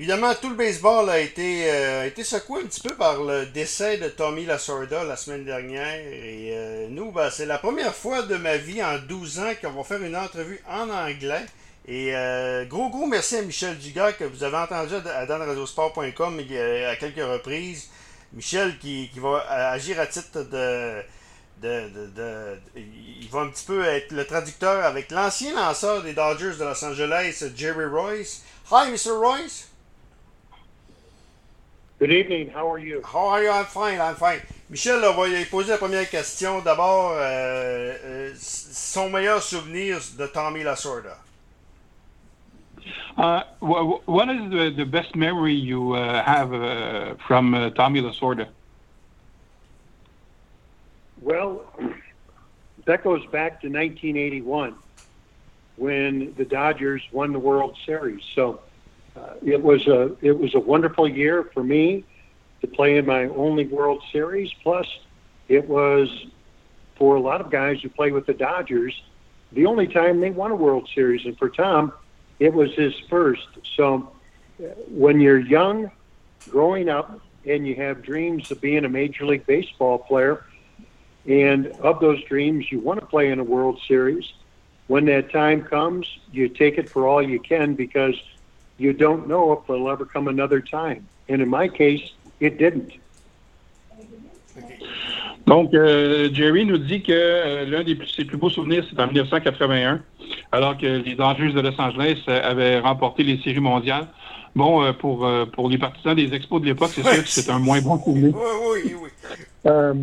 Évidemment, tout le baseball a été, euh, secoué un petit peu par le décès de Tommy Lasorda la semaine dernière. Et euh, nous, ben, c'est la première fois de ma vie en 12 ans qu'on va faire une entrevue en anglais. Et euh, gros, gros merci à Michel Dugas que vous avez entendu à danradiosport.com à quelques reprises. Michel qui, va agir à titre de, de, Il va un petit peu être le traducteur avec l'ancien lanceur des Dodgers de Los Angeles, Jerry Royce. Hi, Mr. Royce. Good evening. How are you? How are you? I'm fine. I'm fine. Michel, on va lui poser la première question. D'abord, euh, euh, son meilleur souvenir de Tommy Lasorda. Uh, what is the, the best memory you uh, have uh, from uh, Tommy Lasorda? Well, that goes back to 1981 when the Dodgers won the World Series. So uh, it was a it was a wonderful year for me to play in my only World Series. Plus, it was for a lot of guys who play with the Dodgers the only time they won a World Series, and for Tom, it was his first. So uh, when you're young, growing up, and you have dreams of being a Major League Baseball player, and of those dreams, you want to play in a World Series. When that time comes, you take it for all you can because you don't know if there'll ever come another time. And in my case, it didn't. Donc, euh, Jerry nous dit que euh, l'un des ses plus beaux souvenirs, c'est en 1981, alors que les Dodgers de Los Angeles euh, avaient remporté les séries mondiales. Bon, euh, pour, euh, pour les partisans des expos de l'époque, c'est sûr que c'est un moins bon souvenir. Oui, oui, oui. Euh,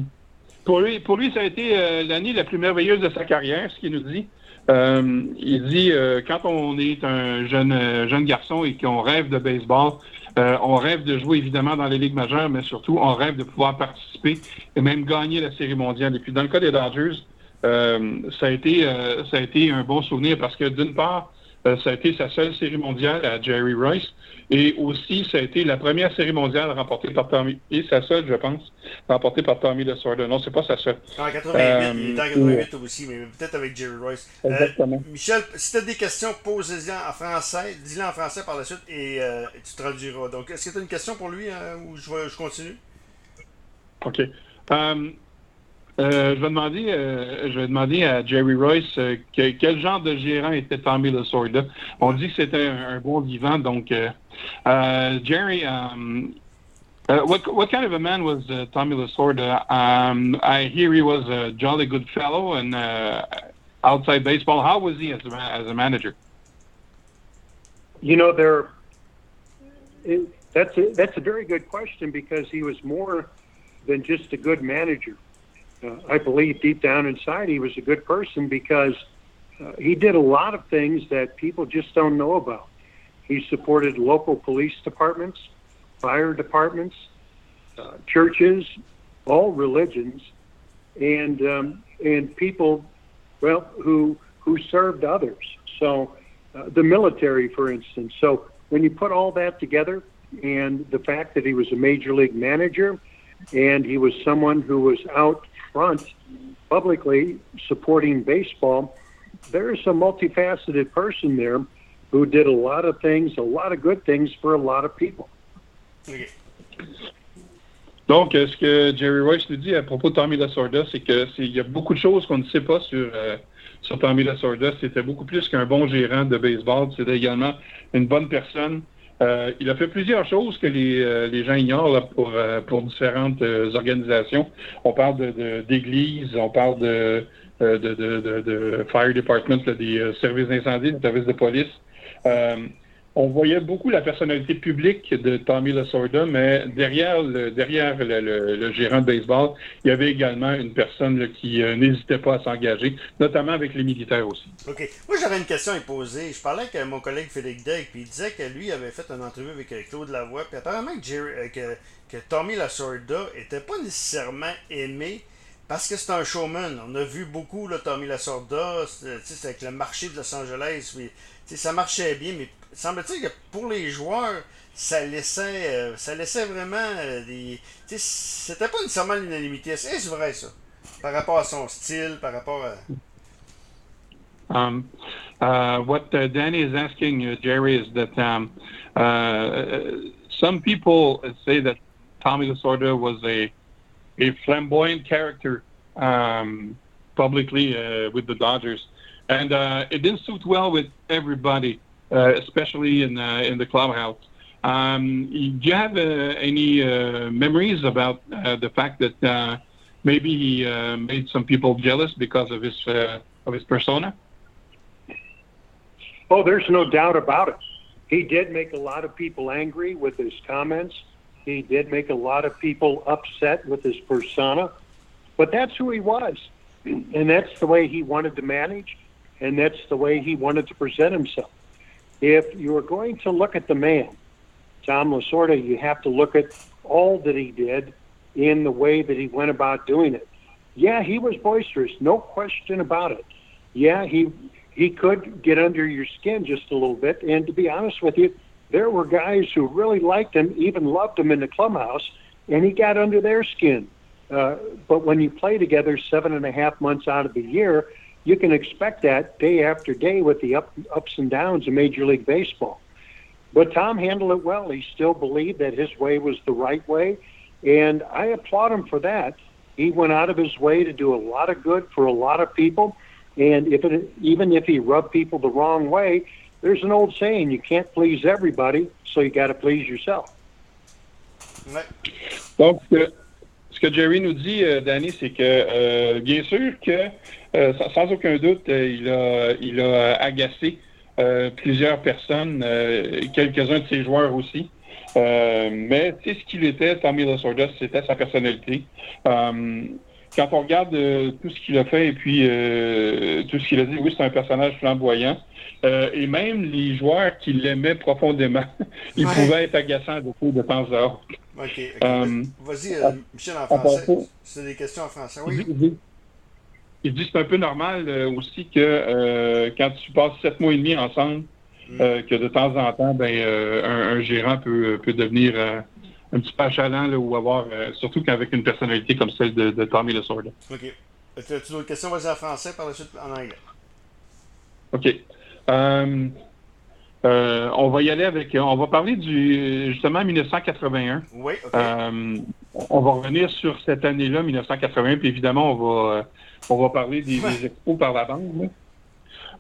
pour, lui, pour lui, ça a été l'année la plus merveilleuse de sa carrière, ce qu'il nous dit. Euh, il dit euh, quand on est un jeune euh, jeune garçon et qu'on rêve de baseball, euh, on rêve de jouer évidemment dans les ligues majeures, mais surtout on rêve de pouvoir participer et même gagner la série mondiale. Et puis dans le cas des Dodgers, euh, ça a été ça a été un bon souvenir parce que d'une part, ça a été sa seule série mondiale à Jerry Rice. Et aussi, ça a été la première série mondiale remportée par Tommy, et sa seule, je pense, remportée par Tommy Lasorda. Non, c'est pas sa seule. En 88, euh, il était en 88 aussi, mais peut-être avec Jerry Royce. Exactement. Euh, Michel, si tu as des questions, pose-les en français, dis-les en français par la suite et, euh, et tu traduiras. Donc, est-ce que tu as une question pour lui ou je, continue? OK. Um, euh, je, vais demander, euh, je vais demander à Jerry Royce euh, que, quel genre de gérant était Tommy Lasorda. On dit que c'était un, un, bon vivant, donc euh, uh, Jerry, um, uh, what what kind of a man was uh, Tommy Lasorda? Um, I hear he was a jolly good fellow and uh, outside baseball. How was he as a, as a manager? You know, there. It, that's a, that's a very good question because he was more than just a good manager uh, I believe deep down inside he was a good person because uh, he did a lot of things that people just don't know about. He supported local police departments, fire departments, uh, churches, all religions, and um, and people, well, who who served others. So, uh, the military, for instance. So, when you put all that together, and the fact that he was a major league manager, and he was someone who was out front publicly supporting baseball, there is a multifaceted person there who did a lot of things, a lot of good things for a lot of people. Donc, ce que Jerry Royce nous dit à propos de Tommy Lasorda, c'est que il y a beaucoup de choses qu'on ne sait pas sur, euh, sur Tommy Lasorda. C'était beaucoup plus qu'un bon gérant de baseball. C'était également une bonne personne. Euh, il a fait plusieurs choses que les, euh, les gens ignorent là, pour, euh, pour différentes euh, organisations. On parle d'églises, de, on parle de, de, de, de fire department, là, des services d'incendie, des services de police on voyait beaucoup la personnalité publique de Tommy Lasorda, mais derrière le, derrière le, gérant de baseball, il y avait également une personne qui euh, n'hésitait pas à s'engager, notamment avec les militaires aussi. OK. Moi, j'avais une question à poser. Je parlais avec mon collègue Félix Degg, puis il disait que lui avait fait une entrevue avec euh, Claude Lavoie, puis apparemment que, euh, que, Tommy Lasorda était pas nécessairement aimé parce que c'est un showman. On a vu beaucoup Tommy Lasorda, avec le marché de Los Angeles, puis, ça marchait bien, mais semble-t-il que pour les joueurs, ça laissait, euh, ça laissait vraiment euh, des. C'était pas nécessairement l'unanimité. Est-ce vrai ça? Par rapport à son style, par rapport à. Um, uh, what uh, Danny is asking uh, Jerry is that um, Uh, some people say that Tommy Lasorda was a a flamboyant character um, publicly uh, with the Dodgers, and uh, it didn't suit well with everybody, especially in uh, in the clubhouse. Um, do you have uh, any uh, memories about the fact that maybe he made some people jealous because of his of his persona? Oh, there's no doubt about it. He did make a lot of people angry with his comments. He did make a lot of people upset with his persona, but that's who he was. And that's the way he wanted to manage, and that's the way he wanted to present himself. If you are going to look at the man, Tom Lasorda, you have to look at all that he did in the way that he went about doing it. Yeah, he was boisterous, no question about it. Yeah, he he could get under your skin just a little bit. And to be honest with you, there were guys who really liked him, even loved him in the clubhouse, and he got under their skin. Uh, but when you play together seven and a half months out of the year, you can expect that day after day with the up, ups and downs of Major League Baseball. But Tom handled it well. He still believed that his way was the right way, and I applaud him for that. He went out of his way to do a lot of good for a lot of people and if it, even if he rubbed people the wrong way, there's an old saying: you can't please everybody, so you got to please yourself. Ouais. Donc, euh, ce que Jerry nous dit, euh, Danny, c'est que euh, bien sûr que euh, sans aucun doute, euh, il a, il a agacé euh, plusieurs personnes, quelques-uns de ses joueurs aussi. mais tu sais ce qu'il était, Tommy Lasorda, c'était sa personnalité quand on regarde tout ce qu'il a fait et puis euh, tout ce qu'il a dit, oui, c'est un personnage flamboyant. Euh, et même les joueurs qui l'aimaient profondément, ils pouvaient être agaçants de, de temps à autre. OK. Vas-y, Michel, en français. C'est des questions en français, oui. Il dit, que c'est un peu normal aussi que quand tu passes sept mois et demi ensemble, mm. que de temps en temps, ben, un, gérant peut, peut devenir un petit peu achalant là, ou avoir, euh, surtout qu'avec une personnalité comme celle de, de Tommy Lasorda. OK. As-tu d'autres questions? Vas-y en français, par la suite en anglais. OK. Euh, euh, on va y aller avec. On va parler du justement 1981. Oui. Euh, on va revenir sur cette année-là, 1981, puis évidemment, on va, on va parler des, des expos par la bande.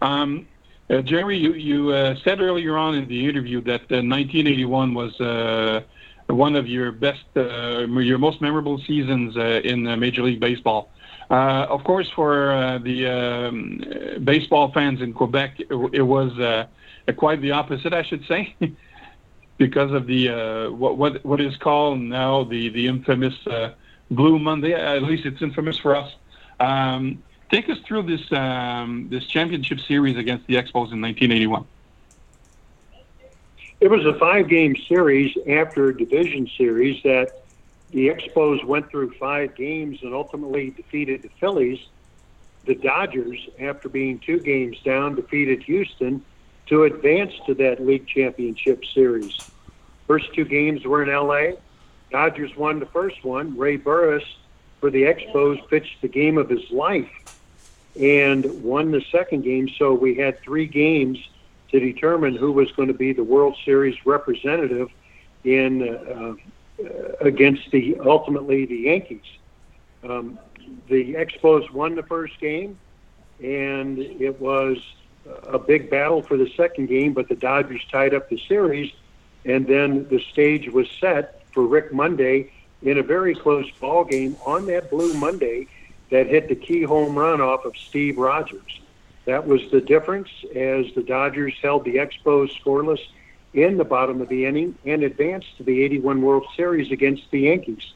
Um, uh, Jerry, you, you uh, said earlier on in the interview that uh, 1981 was uh, one of your best, uh, your most memorable seasons uh, in uh, Major League Baseball. Uh, of course, for uh, the um, baseball fans in Quebec, it, it was uh, quite the opposite, I should say, because of the what what what is called now the the infamous Blue Monday. At least it's infamous for us. Um, take us through this um, this championship series against the Expos in 1981. It was a five game series after a division series that the Expos went through five games and ultimately defeated the Phillies. The Dodgers, after being two games down, defeated Houston to advance to that league championship series. First two games were in LA. Dodgers won the first one. Ray Burris for the Expos pitched the game of his life and won the second game. So we had three games to determine who was going to be the World Series representative in uh, against the ultimately the Yankees. Um, the Expos won the first game, and it was a big battle for the second game, but the Dodgers tied up the series, and then the stage was set for Rick Monday in a very close ball game on that Blue Monday that hit the key home run off of Steve Rogers. That was the difference as the Dodgers held the Expos scoreless in the bottom of the inning and advanced to the 81 World Series against the Yankees.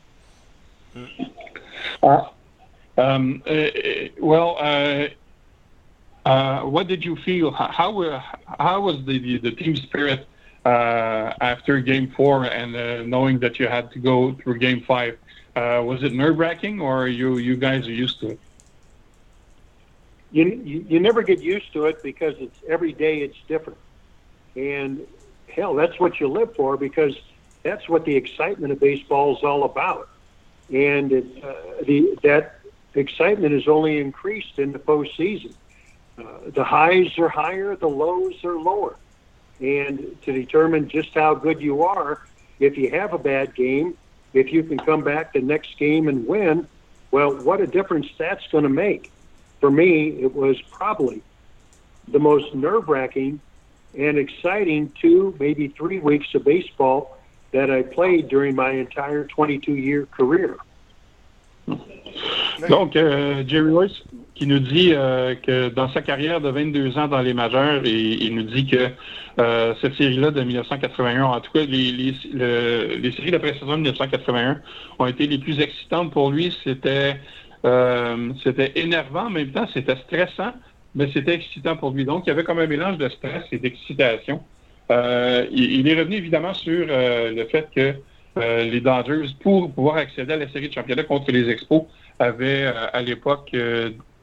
Uh, um, uh, well, uh, uh what did you feel? How how was the the, the team spirit uh, after Game Four and uh, knowing that you had to go through Game Five? was it nerve wracking, or you you guys are used to it? you, you you never get used to it because it's every day it's different, and hell, that's what you live for because that's what the excitement of baseball is all about, and it, uh, the that excitement is only increased in the postseason. Uh, the highs are higher, the lows are lower, and to determine just how good you are. If you have a bad game, if you can come back the next game and win, well, what a difference that's going to make. For me, it was probably the most nerve wracking and exciting two, maybe three weeks of baseball that I played during my entire 22 year career. Donc, euh, Jerry Reuss qui nous dit euh, que dans sa carrière de 22 ans dans les majeurs, il nous dit que euh, cette série-là de 1981, en tout cas, les, les, le, les séries d'après-saison de 1981 ont été les plus excitantes pour lui. C'était euh, c'était énervant en même temps, c'était stressant, mais c'était excitant pour lui. Donc, il y avait comme un mélange de stress et d'excitation. Euh, il, est revenu évidemment sur le fait que les Dodgers, pour pouvoir accéder à la série de championnat contre les Expos, avaient à l'époque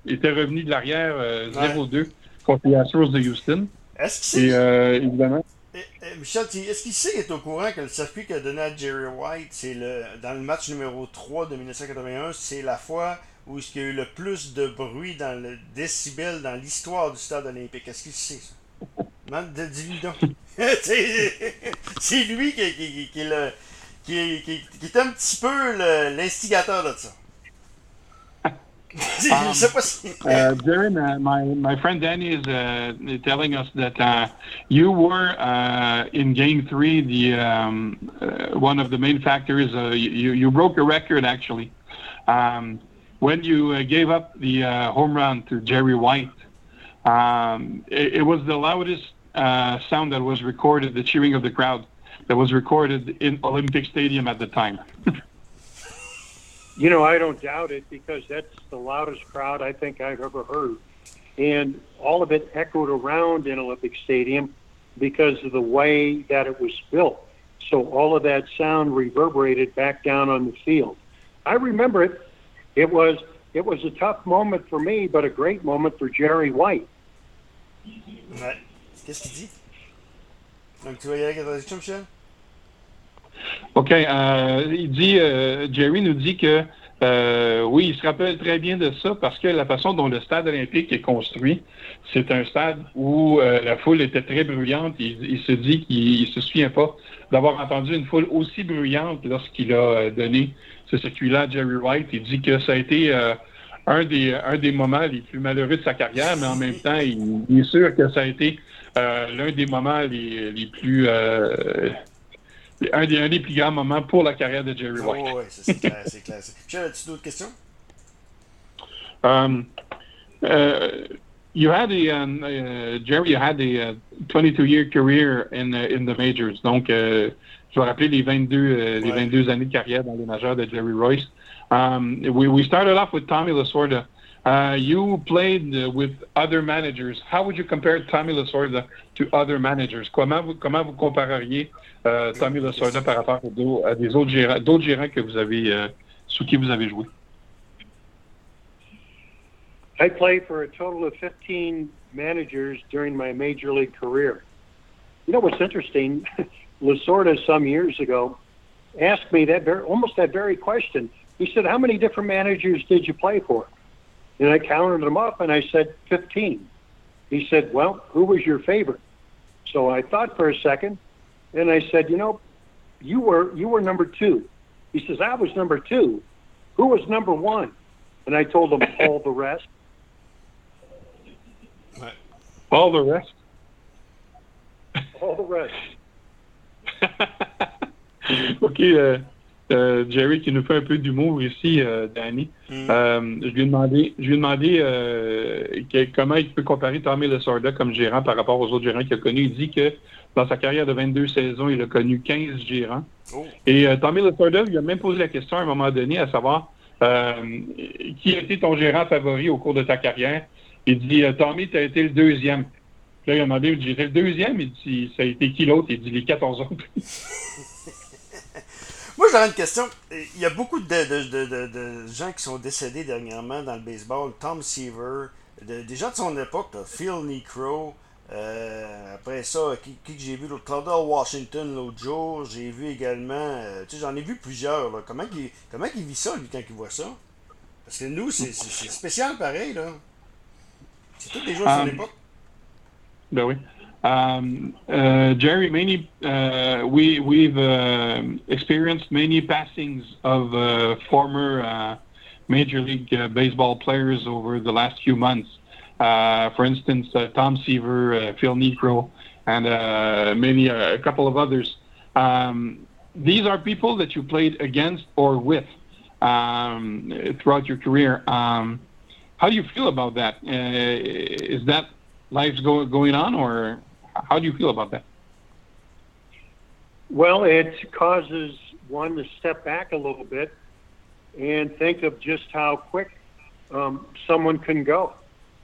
euh, été revenus de l'arrière 0-2 ouais. contre les Astros de Houston. Est-ce qu'il sait, évidemment, et, et Michel, est-ce qu'il sait, est au courant que le circuit qu'a donné à Jerry White, c'est le dans le match numéro 3 de 1981, c'est la fois où il y a eu le plus de bruit dans le décibel dans l'histoire du stade olympique? Est-ce qu'il sait ça? Man, de dividende. c'est lui qui, qui, qui, est le, qui, qui, qui, est un petit peu l'instigateur de ça. Um, uh, Darren, uh, my my friend Danny is uh, telling us that uh, you were uh, in Game Three the um, uh, one of the main factors. you you broke a record actually um, when you gave up the home run to Jerry White. Um, it, it, was the loudest sound that was recorded, the cheering of the crowd that was recorded in Olympic Stadium at the time. you know, I don't doubt it because that's the loudest crowd I think I've ever heard. And all of it echoed around in Olympic Stadium because of the way that it was built. So all of that sound reverberated back down on the field. I remember it. It was it was a tough moment for me, but a great moment for Jerry White. Qu'est-ce qu'il dit? Donc tu vas y aller avec la traduction? OK. Euh, il dit, euh, Jerry nous dit que euh, oui, il se rappelle très bien de ça parce que la façon dont le stade olympique est construit, c'est un stade où euh, la foule était très bruyante. Il, se dit qu'il se souvient pas d'avoir entendu une foule aussi bruyante lorsqu'il a euh, donné ce circuit-là à Jerry White. Il dit que ça a été euh, un, des, un des moments les plus malheureux de sa carrière, mais en même temps, il, il est sûr que ça a été l'un des moments les, les plus un des, un des plus grands moments pour la carrière de Jerry White. Oh, oui, c'est clair, c'est clair. as-tu d'autres questions? Um, uh, you had a um, uh, Jerry, you had a 22-year uh, career in the, in the majors. Donc, uh, je vais rappeler les 22 uh, les 22 années de carrière dans les majeurs de Jerry Royce. Um, we, we started off with Tommy Lasorda. Uh, you played uh, with other managers. How would you compare Tommy Lasorda to other managers? Comment vous, comment vous compareriez euh, Tommy Lasorda par rapport à des autres gérants, d'autres gérants que vous avez, euh, sous qui vous avez joué? I played for a total of 15 managers during my major league career. You know what's interesting? Lasorda, some years ago, asked me that very, almost that very question. He said, "How many different managers did you play for?" And I counted them up, and I said 15. He said, "Well, who was your favorite?" So I thought for a second, and I said, "You know, you were you were number two. He says, "I was number two. Who was number one?" And I told him all the rest. All the rest. All the rest. okay. Uh, Euh, Jerry qui nous fait un peu d'humour ici, euh, Danny. Mm. Euh, je lui ai demandé, je lui ai demandé comment il peut comparer Tommy Lasorda comme gérant par rapport aux autres gérants qu'il a connus. Il dit que dans sa carrière de 22 saisons, il a connu 15 gérants. Oh. Et Tommy Lasorda lui a même posé la question à un moment donné, à savoir qui a été ton gérant favori au cours de ta carrière? Il dit Tommy, tu as été le deuxième. Là, il a demandé, j'étais le deuxième? Il dit, ça a été qui l'autre? Il dit les 14 autres. Moi, j'aurais une question. Il y a beaucoup de, de, de, de, gens qui sont décédés dernièrement dans le baseball. Tom Seaver, des gens de son époque, Phil Necro. Euh, après ça, qui, qui j'ai vu l'autre, Claudel Washington l'autre jour. J'ai vu également, euh, tu sais, j'en ai vu plusieurs. Là. Comment, il, comment il vit ça, lui, quand il voit ça? Parce que nous, c'est spécial pareil, là. C'est tous des gens de son um, époque. Ben oui. Um, uh, Jerry, many uh, we we've uh, experienced many passings of uh, former uh, Major League uh, Baseball players over the last few months. for instance, Tom Seaver, Phil Niekro, and many a couple of others. Um, these are people that you played against or with um, throughout your career. Um, how do you feel about that? is that life's go, going on, or how do you feel about that? Well, it causes one to step back a little bit and think of just how quick um, someone can go.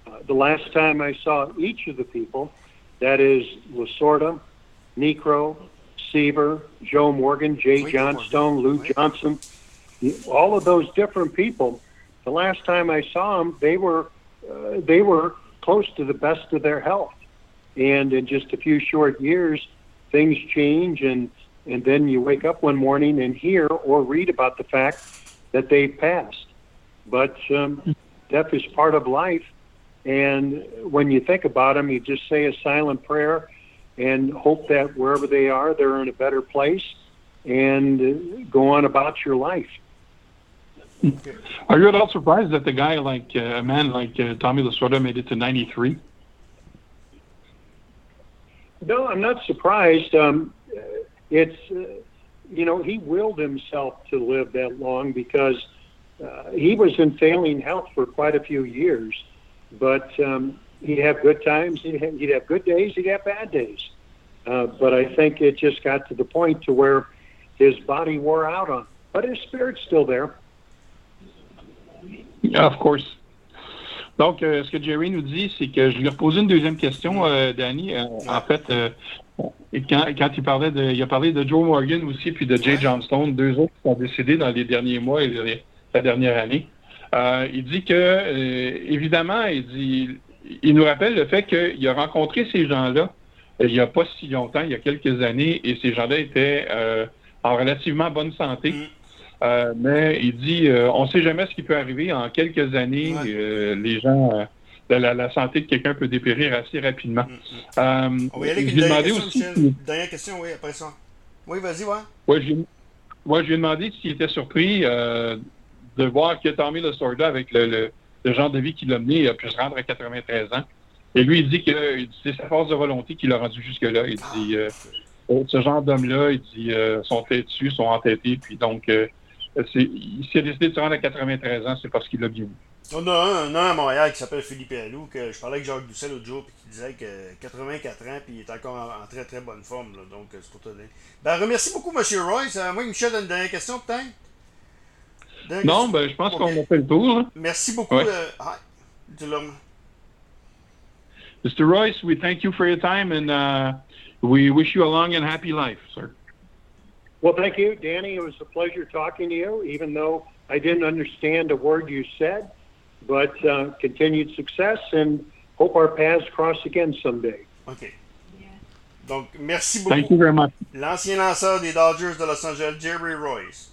Uh, the last time I saw each of the people, that is Lasorda, Niekro, Seaver, Joe Morgan, Jay Johnstone, Lou Johnson, all of those different people. The last time I saw them, they were uh, they were close to the best of their health. And in just a few short years, things change, and and then you wake up one morning and hear or read about the fact that they've passed. But um, death is part of life, and when you think about them, you just say a silent prayer and hope that wherever they are, they're in a better place, and go on about your life. Are you at all surprised that the guy like uh, a man like uh, Tommy Lasorda made it to 93? No, I'm not surprised. Um, it's uh, you know he willed himself to live that long because uh, he was in failing health for quite a few years, but um, he'd have good times. He'd have, he'd have good days. He'd have bad days. Uh, but I think it just got to the point to where his body wore out on, but his spirit's still there. Yeah, of course. Donc, euh, ce que Jerry nous dit, c'est que je lui ai posé une deuxième question, euh, Danny. Euh, en fait, quand, quand, il parlait de, il a parlé de Joe Morgan aussi, puis de Jay Johnstone, deux autres qui ont décédé dans les derniers mois et la dernière année. Euh, il dit que, évidemment, il dit, il nous rappelle le fait qu'il a rencontré ces gens-là il n'y a pas si longtemps, il y a quelques années, et ces gens-là étaient en relativement bonne santé. Euh, mais il dit, euh, on ne sait jamais ce qui peut arriver. En quelques années, euh, les gens, la, santé de quelqu'un peut dépérir assez rapidement. Mm, mm. on va y aller avec une dernière question, aussi, dernière question, oui, après ça. Oui, vas-y, ouais. Oui, moi, je lui ai demandé s'il était surpris de voir que Tommy Lasorda, avec le, genre de vie qu'il a mené, a pu se rendre à 93 ans. Et lui, il dit que c'est sa force de volonté qui l'a rendu jusque-là. Il dit, ce genre d'hommes-là, il dit, sont têtus, sont entêtés, puis donc, s'il a décidé de se rendre à 93 ans, c'est parce qu'il l'a bien vu. On a un, un à Montréal qui s'appelle Philippe Allou, que je parlais avec Jacques Doucet l'autre jour, puis qui disait que 84 ans, puis il est encore en, très très bonne forme. donc, c'est pour te dire. Ben, remercie beaucoup, M. Royce. Euh, moi, Michel une dernière question, peut-être? Non, ben, je pense qu'on a fait le tour. Hein. Merci beaucoup. Ouais. Euh, ah, Mr. Royce, we thank you for your time and uh, we wish you a long and happy life, sir. Well, thank you, Danny. It was a pleasure talking to you, even though I didn't understand a word you said. But uh, continued success and hope our paths cross again someday. OK. Donc, merci beaucoup. Thank you very much. L'ancien lanceur des Dodgers de Los Angeles, Jerry Reuss.